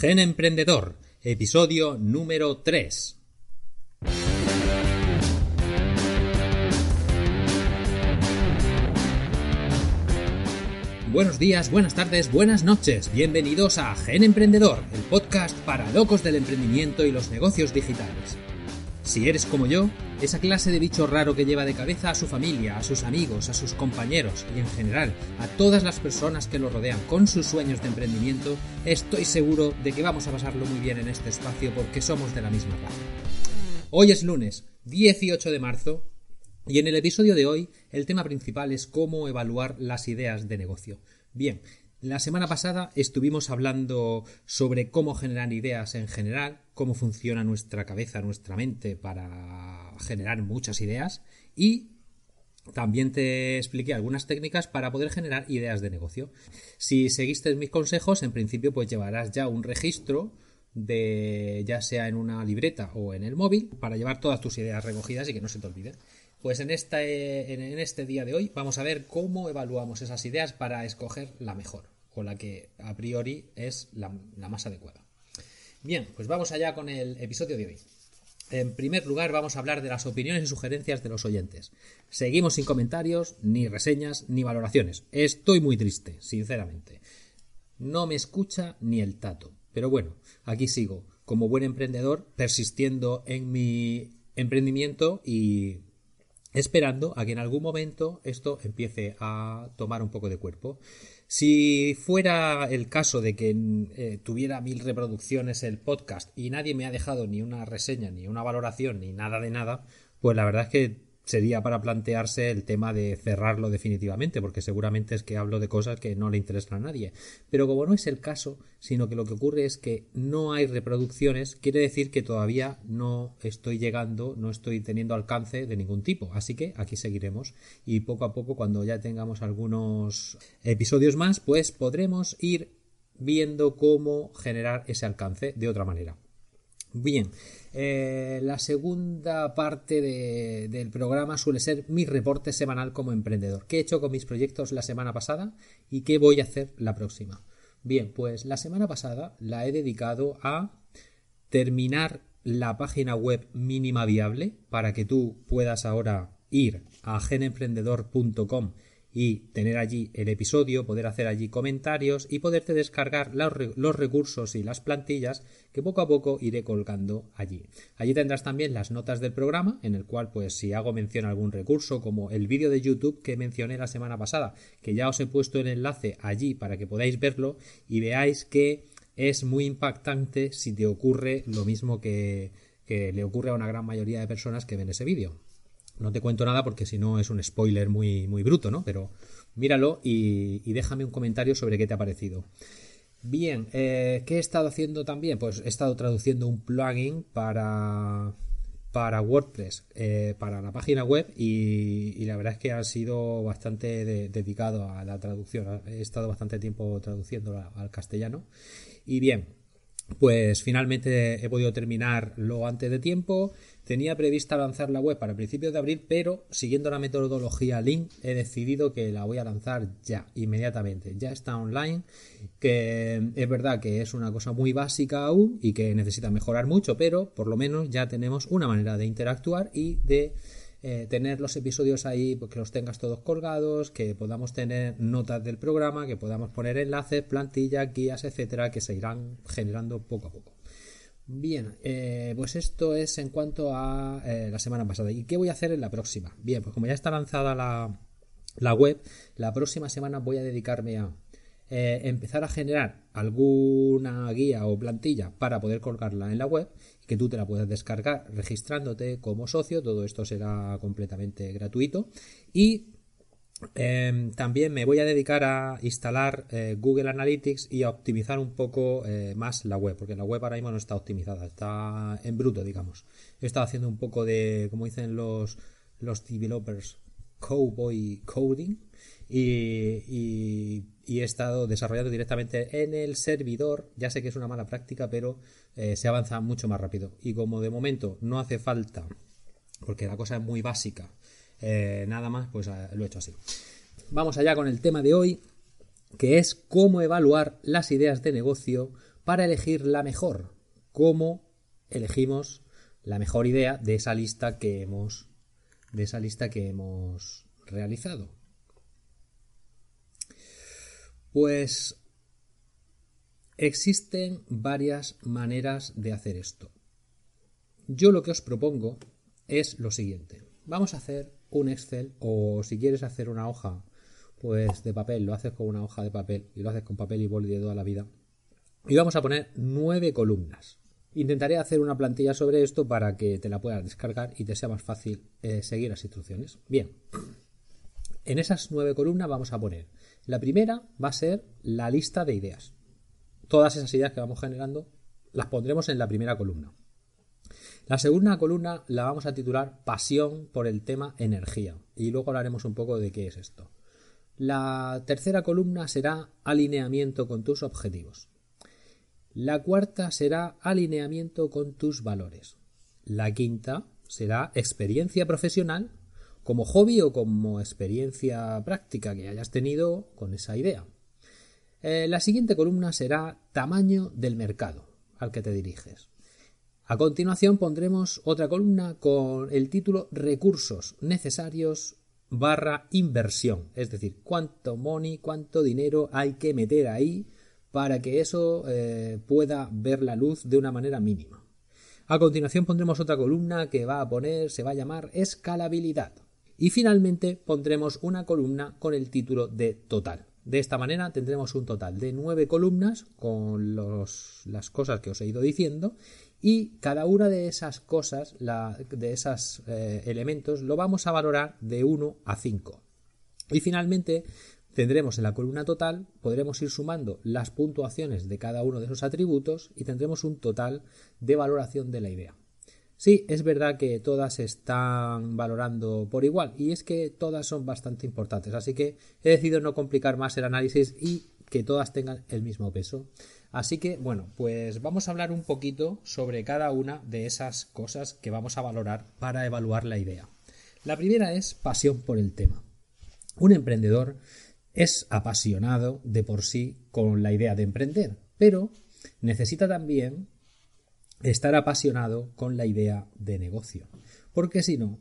Gen Emprendedor, episodio número 3. Buenos días, buenas tardes, buenas noches. Bienvenidos a Gen Emprendedor, el podcast para locos del emprendimiento y los negocios digitales. Si eres como yo, esa clase de bicho raro que lleva de cabeza a su familia, a sus amigos, a sus compañeros y en general a todas las personas que lo rodean con sus sueños de emprendimiento, estoy seguro de que vamos a pasarlo muy bien en este espacio porque somos de la misma raza. Hoy es lunes, 18 de marzo, y en el episodio de hoy el tema principal es cómo evaluar las ideas de negocio. Bien, la semana pasada estuvimos hablando sobre cómo generar ideas en general, cómo funciona nuestra cabeza, nuestra mente para generar muchas ideas y también te expliqué algunas técnicas para poder generar ideas de negocio. Si seguiste mis consejos, en principio pues llevarás ya un registro de ya sea en una libreta o en el móvil para llevar todas tus ideas recogidas y que no se te olviden. Pues en este, en este día de hoy vamos a ver cómo evaluamos esas ideas para escoger la mejor o la que a priori es la, la más adecuada. Bien, pues vamos allá con el episodio de hoy. En primer lugar, vamos a hablar de las opiniones y sugerencias de los oyentes. Seguimos sin comentarios, ni reseñas, ni valoraciones. Estoy muy triste, sinceramente. No me escucha ni el tato. Pero bueno, aquí sigo, como buen emprendedor, persistiendo en mi emprendimiento y esperando a que en algún momento esto empiece a tomar un poco de cuerpo. Si fuera el caso de que eh, tuviera mil reproducciones el podcast y nadie me ha dejado ni una reseña, ni una valoración, ni nada de nada, pues la verdad es que sería para plantearse el tema de cerrarlo definitivamente, porque seguramente es que hablo de cosas que no le interesan a nadie. Pero como no es el caso, sino que lo que ocurre es que no hay reproducciones, quiere decir que todavía no estoy llegando, no estoy teniendo alcance de ningún tipo. Así que aquí seguiremos y poco a poco, cuando ya tengamos algunos episodios más, pues podremos ir viendo cómo generar ese alcance de otra manera. Bien, eh, la segunda parte del programa suele ser mi reporte semanal como emprendedor. ¿Qué he hecho con mis proyectos la semana pasada y qué voy a hacer la próxima? Bien, pues la semana pasada la he dedicado a terminar la página web mínima viable para que tú puedas ahora ir a genemprendedor.com y tener allí el episodio, poder hacer allí comentarios y poderte descargar los, recursos y las plantillas que poco a poco iré colgando allí. Allí tendrás también las notas del programa, en el cual pues si hago mención a algún recurso como el vídeo de YouTube que mencioné la semana pasada, que ya os he puesto el enlace allí para que podáis verlo y veáis que es muy impactante si te ocurre lo mismo que, que le ocurre a una gran mayoría de personas que ven ese vídeo. No te cuento nada porque si no es un spoiler muy, muy bruto, ¿no? Pero míralo y, déjame un comentario sobre qué te ha parecido. Bien, eh, ¿qué he estado haciendo también? Pues he estado traduciendo un plugin para, para WordPress, eh, para la página web y, la verdad es que ha sido bastante dedicado a la traducción. He estado bastante tiempo traduciendo al castellano. Y bien, pues finalmente he podido terminarlo antes de tiempo. Tenía prevista lanzar la web para principios de abril, pero siguiendo la metodología Lean he decidido que la voy a lanzar ya, inmediatamente. Ya está online, que es verdad que es una cosa muy básica aún y que necesita mejorar mucho, pero por lo menos ya tenemos una manera de interactuar y de eh, tener los episodios ahí, pues, que los tengas todos colgados, que podamos tener notas del programa, que podamos poner enlaces, plantillas, guías, etcétera, que se irán generando poco a poco. Bien, eh, pues esto es en cuanto a eh, la semana pasada. ¿Y qué voy a hacer en la próxima? Bien, pues como ya está lanzada la, la web, la próxima semana voy a dedicarme a empezar a generar alguna guía o plantilla para poder colgarla en la web que tú te la puedas descargar registrándote como socio, todo esto será completamente gratuito. Y em, también me voy a dedicar a instalar eh, Google Analytics y a optimizar un poco eh, más la web, porque la web ahora mismo no está optimizada, está en bruto, digamos. He estado haciendo un poco de, como dicen los, los developers, cowboy coding. Y, he estado desarrollando directamente en el servidor. Ya sé que es una mala práctica, pero eh, se avanza mucho más rápido. Y como de momento no hace falta, porque la cosa es muy básica, eh, nada más, pues eh, lo he hecho así. Vamos allá con el tema de hoy, que es cómo evaluar las ideas de negocio para elegir la mejor. ¿Cómo elegimos la mejor idea de esa lista que hemos de esa lista que hemos realizado? Pues existen varias maneras de hacer esto. Yo lo que os propongo es lo siguiente. Vamos a hacer un Excel o si quieres hacer una hoja pues de papel, lo haces con una hoja de papel y lo haces con papel y boli de toda la vida. Y vamos a poner nueve columnas. Intentaré hacer una plantilla sobre esto para que te la puedas descargar y te sea más fácil eh, seguir las instrucciones. Bien, en esas nueve columnas vamos a poner. La primera va a ser la lista de ideas. Todas esas ideas que vamos generando las pondremos en la primera columna. La segunda columna la vamos a titular Pasión por el tema energía y luego hablaremos un poco de qué es esto. La tercera columna será alineamiento con tus objetivos. La cuarta será alineamiento con tus valores. La quinta será experiencia profesional como hobby o como experiencia práctica que hayas tenido con esa idea. Eh, la siguiente columna será tamaño del mercado al que te diriges. A continuación pondremos otra columna con el título Recursos necesarios barra inversión, es decir, cuánto money, cuánto dinero hay que meter ahí para que eso eh, pueda ver la luz de una manera mínima. A continuación pondremos otra columna que va a poner, se va a llamar escalabilidad. Y finalmente pondremos una columna con el título de total. De esta manera tendremos un total de nueve columnas con las cosas que os he ido diciendo y cada una de esas cosas, de esos eh, elementos, lo vamos a valorar de 1 a 5. Y finalmente tendremos en la columna total, podremos ir sumando las puntuaciones de cada uno de esos atributos y tendremos un total de valoración de la idea. Sí, es verdad que todas están valorando por igual y es que todas son bastante importantes, así que he decidido no complicar más el análisis y que todas tengan el mismo peso. Así que, bueno, pues vamos a hablar un poquito sobre cada una de esas cosas que vamos a valorar para evaluar la idea. La primera es pasión por el tema. Un emprendedor es apasionado de por sí con la idea de emprender, pero necesita también estar apasionado con la idea de negocio, porque si no,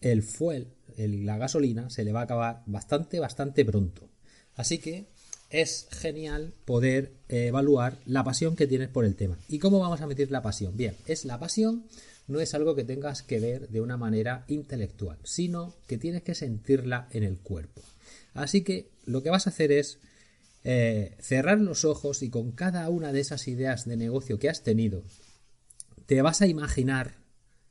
el fuel, la gasolina, se le va a acabar bastante, bastante pronto. Así que es genial poder evaluar la pasión que tienes por el tema. ¿Y cómo vamos a medir la pasión? Bien, es la pasión no es algo que tengas que ver de una manera intelectual, sino que tienes que sentirla en el cuerpo. Así que lo que vas a hacer es eh, cerrar los ojos y con cada una de esas ideas de negocio que has tenido, te vas a imaginar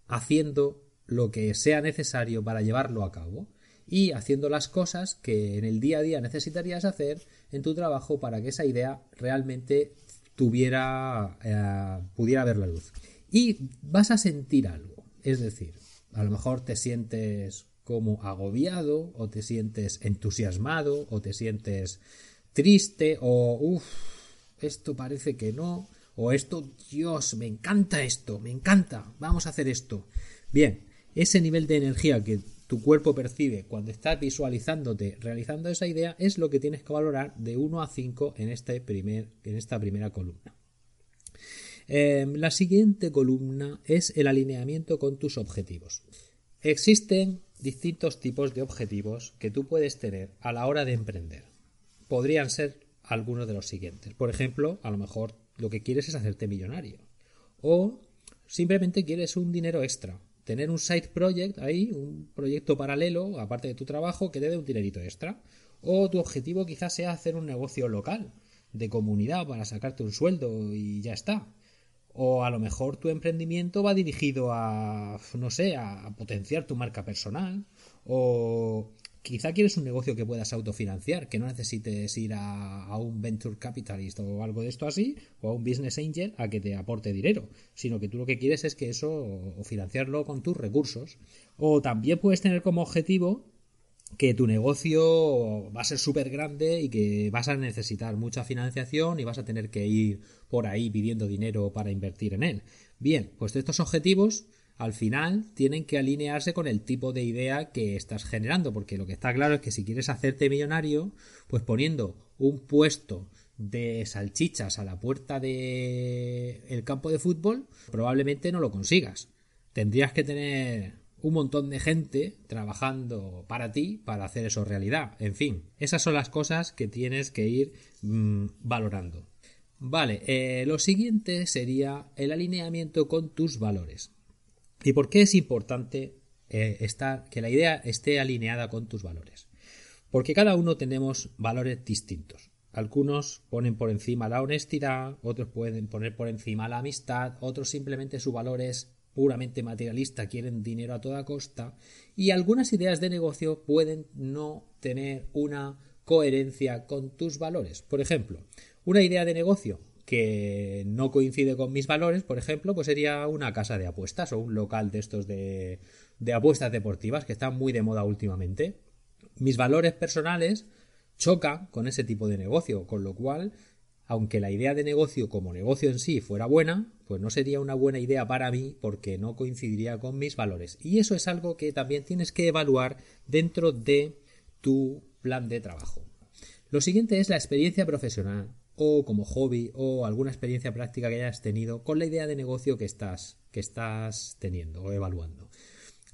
haciendo lo que sea necesario para llevarlo a cabo y haciendo las cosas que en el día a día necesitarías hacer en tu trabajo para que esa idea realmente tuviera eh, pudiera ver la luz. Y vas a sentir algo es decir a lo mejor te sientes como agobiado o te sientes entusiasmado o te sientes triste o uff esto parece que no o esto Dios me encanta esto me encanta vamos a hacer esto bien ese nivel de energía que tu cuerpo percibe cuando estás visualizándote realizando esa idea es lo que tienes que valorar de 1 a 5 en, este en esta primera columna. Em, la siguiente columna es el alineamiento con tus objetivos. Existen distintos tipos de objetivos que tú puedes tener a la hora de emprender. Podrían ser algunos de los siguientes. Por ejemplo, a lo mejor lo que quieres es hacerte millonario. O simplemente quieres un dinero extra tener un side project ahí, un proyecto paralelo, aparte de tu trabajo, que te dé un dinerito extra. O tu objetivo quizás sea hacer un negocio local, de comunidad, para sacarte un sueldo y ya está. O a lo mejor tu emprendimiento va dirigido a, no sé, a potenciar tu marca personal. O quizá quieres un negocio que puedas autofinanciar, que no necesites ir a, un venture capitalist o algo de esto así, o a un business angel a que te aporte dinero, sino que tú lo que quieres es que eso, o financiarlo con tus recursos. O también puedes tener como objetivo que tu negocio va a ser súper grande y que vas a necesitar mucha financiación y vas a tener que ir por ahí pidiendo dinero para invertir en él. Bien, pues de estos objetivos al final tienen que alinearse con el tipo de idea que estás generando, porque lo que está claro es que si quieres hacerte millonario, pues poniendo un puesto de salchichas a la puerta del el campo de fútbol, probablemente no lo consigas. Tendrías que tener un montón de gente trabajando para ti para hacer eso realidad. En fin, esas son las cosas que tienes que ir mm, valorando. Vale, eh, lo siguiente sería el alineamiento con tus valores. ¿Y por qué es importante eh, estar, que la idea esté alineada con tus valores? Porque cada uno tenemos valores distintos. Algunos ponen por encima la honestidad, otros pueden poner por encima la amistad, otros simplemente su valor es puramente materialista, quieren dinero a toda costa, y algunas ideas de negocio pueden no tener una coherencia con tus valores. Por ejemplo, una idea de negocio que no coincide con mis valores, por ejemplo, pues sería una casa de apuestas o un local de estos de, de apuestas deportivas que están muy de moda últimamente. Mis valores personales choca con ese tipo de negocio, con lo cual, aunque la idea de negocio como negocio en sí fuera buena, pues no sería una buena idea para mí porque no coincidiría con mis valores. Y eso es algo que también tienes que evaluar dentro de tu plan de trabajo. Lo siguiente es la experiencia profesional o como hobby o alguna experiencia práctica que hayas tenido con la idea de negocio que estás, que estás teniendo o evaluando.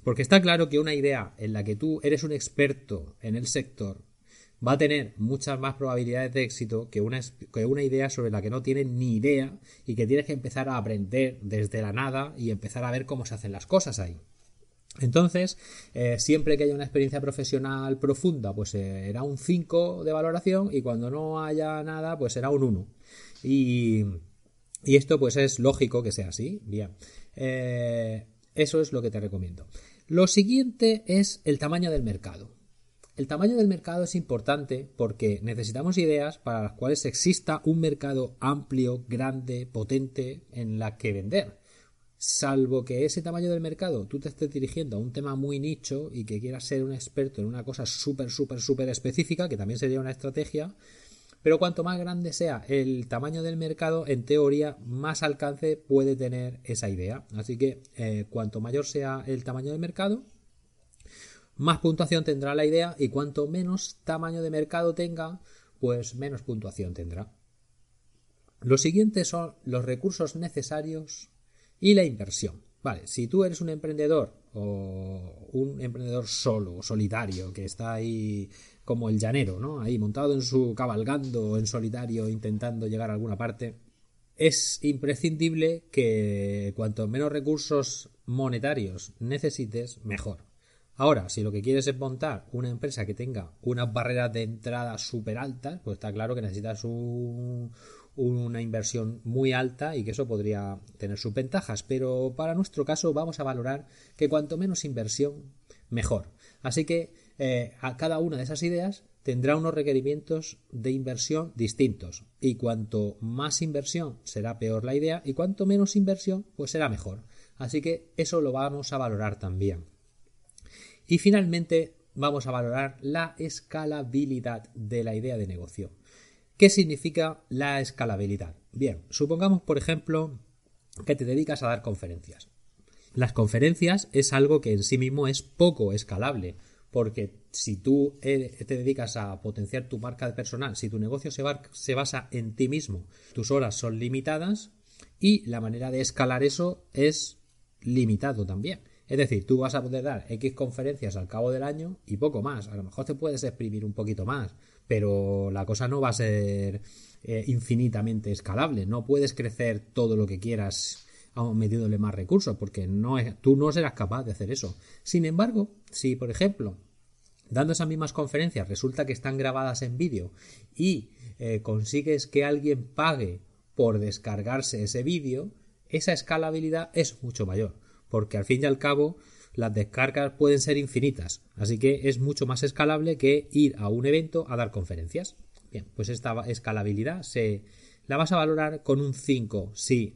Porque está claro que una idea en la que tú eres un experto en el sector va a tener muchas más probabilidades de éxito que una, que una idea sobre la que no tienes ni idea y que tienes que empezar a aprender desde la nada y empezar a ver cómo se hacen las cosas ahí. Entonces, eh, siempre que haya una experiencia profesional profunda, pues eh, será un 5 de valoración y cuando no haya nada, pues será un 1. Y, y, esto pues es lógico que sea así. Bien. Eh, eso es lo que te recomiendo. Lo siguiente es el tamaño del mercado. El tamaño del mercado es importante porque necesitamos ideas para las cuales exista un mercado amplio, grande, potente en la que vender. Salvo que ese tamaño del mercado tú te estés dirigiendo a un tema muy nicho y que quieras ser un experto en una cosa súper, súper, súper específica, que también sería una estrategia, pero cuanto más grande sea el tamaño del mercado, en teoría, más alcance puede tener esa idea. Así que eh, cuanto mayor sea el tamaño del mercado, más puntuación tendrá la idea y cuanto menos tamaño de mercado tenga, pues menos puntuación tendrá. Lo siguiente son los recursos necesarios y la inversión. Vale, si tú eres un emprendedor o un emprendedor solo solitario que está ahí como el llanero, ¿no? Ahí montado en su cabalgando en solitario intentando llegar a alguna parte, es imprescindible que cuanto menos recursos monetarios necesites, mejor. Ahora, si lo que quieres es montar una empresa que tenga unas barreras de entrada súper altas, pues está claro que necesitas una inversión muy alta y que eso podría tener sus ventajas. Pero para nuestro caso vamos a valorar que cuanto menos inversión, mejor. Así que eh, a cada una de esas ideas tendrá unos requerimientos de inversión distintos. Y cuanto más inversión será peor la idea y cuanto menos inversión, pues será mejor. Así que eso lo vamos a valorar también. Y finalmente vamos a valorar la escalabilidad de la idea de negocio. ¿Qué significa la escalabilidad? Bien, supongamos por ejemplo que te dedicas a dar conferencias. Las conferencias es algo que en sí mismo es poco escalable, porque si tú te dedicas a potenciar tu marca personal, si tu negocio se, se basa en ti mismo, tus horas son limitadas y la manera de escalar eso es limitado también. Es decir, tú vas a poder dar X conferencias al cabo del año y poco más. A lo mejor te puedes exprimir un poquito más, pero la cosa no va a ser eh, infinitamente escalable. No puedes crecer todo lo que quieras metiéndole más recursos, porque no tú no serás capaz de hacer eso. Sin embargo, si, por ejemplo, dando esas mismas conferencias resulta que están grabadas en vídeo y eh, consigues que alguien pague por descargarse ese vídeo, esa escalabilidad es mucho mayor porque al fin y al cabo las descargas pueden ser infinitas, así que es mucho más escalable que ir a un evento a dar conferencias. Bien, pues esta escalabilidad se la vas a valorar con un 5 si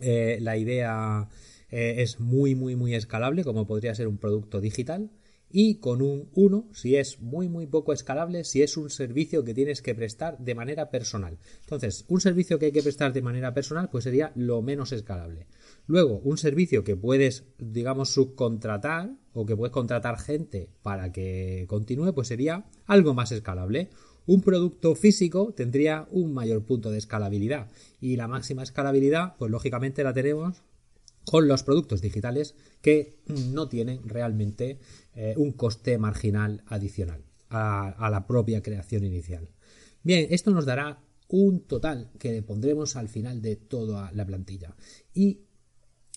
eh, la idea eh, es muy muy muy escalable como podría ser un producto digital y con un 1 si es muy muy poco escalable, si es un servicio que tienes que prestar de manera personal. Entonces, un servicio que hay que prestar de manera personal pues sería lo menos escalable. Luego, un servicio que puedes, digamos, subcontratar o que puedes contratar gente para que continúe, pues sería algo más escalable. Un producto físico tendría un mayor punto de escalabilidad y la máxima escalabilidad, pues lógicamente la tenemos con los productos digitales que no tienen realmente eh, un coste marginal adicional a, la propia creación inicial. Bien, esto nos dará un total que pondremos al final de toda la plantilla. Y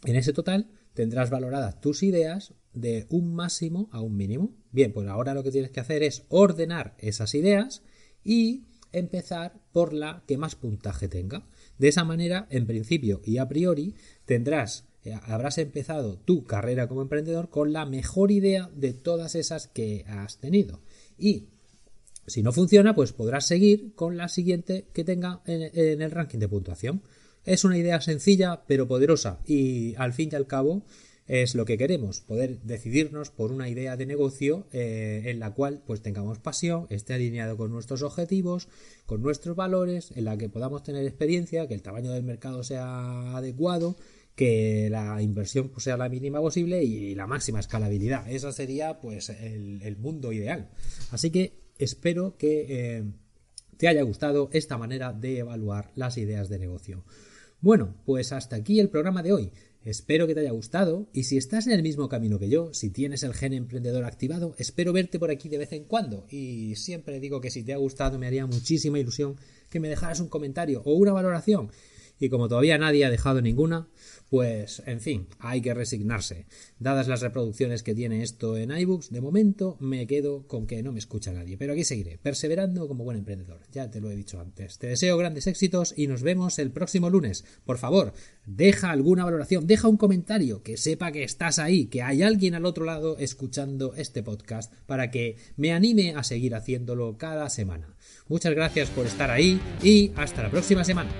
en ese total tendrás valoradas tus ideas de un máximo a un mínimo. Bien, pues ahora lo que tienes que hacer es ordenar esas ideas y empezar por la que más puntaje tenga. De esa manera, en principio y a priori, tendrás habrás empezado tu carrera como emprendedor con la mejor idea de todas esas que has tenido. Y si no funciona, pues podrás seguir con la siguiente que tenga en, el ranking de puntuación. Es una idea sencilla pero poderosa y al fin y al cabo es lo que queremos, poder decidirnos por una idea de negocio eh, en la cual pues tengamos pasión, esté alineado con nuestros objetivos, con nuestros valores, en la que podamos tener experiencia, que el tamaño del mercado sea adecuado, que la inversión pues, sea la mínima posible y la máxima escalabilidad. Ese sería pues el, mundo ideal. Así que espero que eh, te haya gustado esta manera de evaluar las ideas de negocio. Bueno, pues hasta aquí el programa de hoy. Espero que te haya gustado y si estás en el mismo camino que yo, si tienes el gen emprendedor activado, espero verte por aquí de vez en cuando. Y siempre digo que si te ha gustado me haría muchísima ilusión que me dejaras un comentario o una valoración. Y como todavía nadie ha dejado ninguna, pues, en fin, hay que resignarse. Dadas las reproducciones que tiene esto en iBooks, de momento me quedo con que no me escucha nadie. Pero aquí seguiré, perseverando como buen emprendedor. Ya te lo he dicho antes. Te deseo grandes éxitos y nos vemos el próximo lunes. Por favor, deja alguna valoración, deja un comentario, que sepa que estás ahí, que hay alguien al otro lado escuchando este podcast para que me anime a seguir haciéndolo cada semana. Muchas gracias por estar ahí y hasta la próxima semana.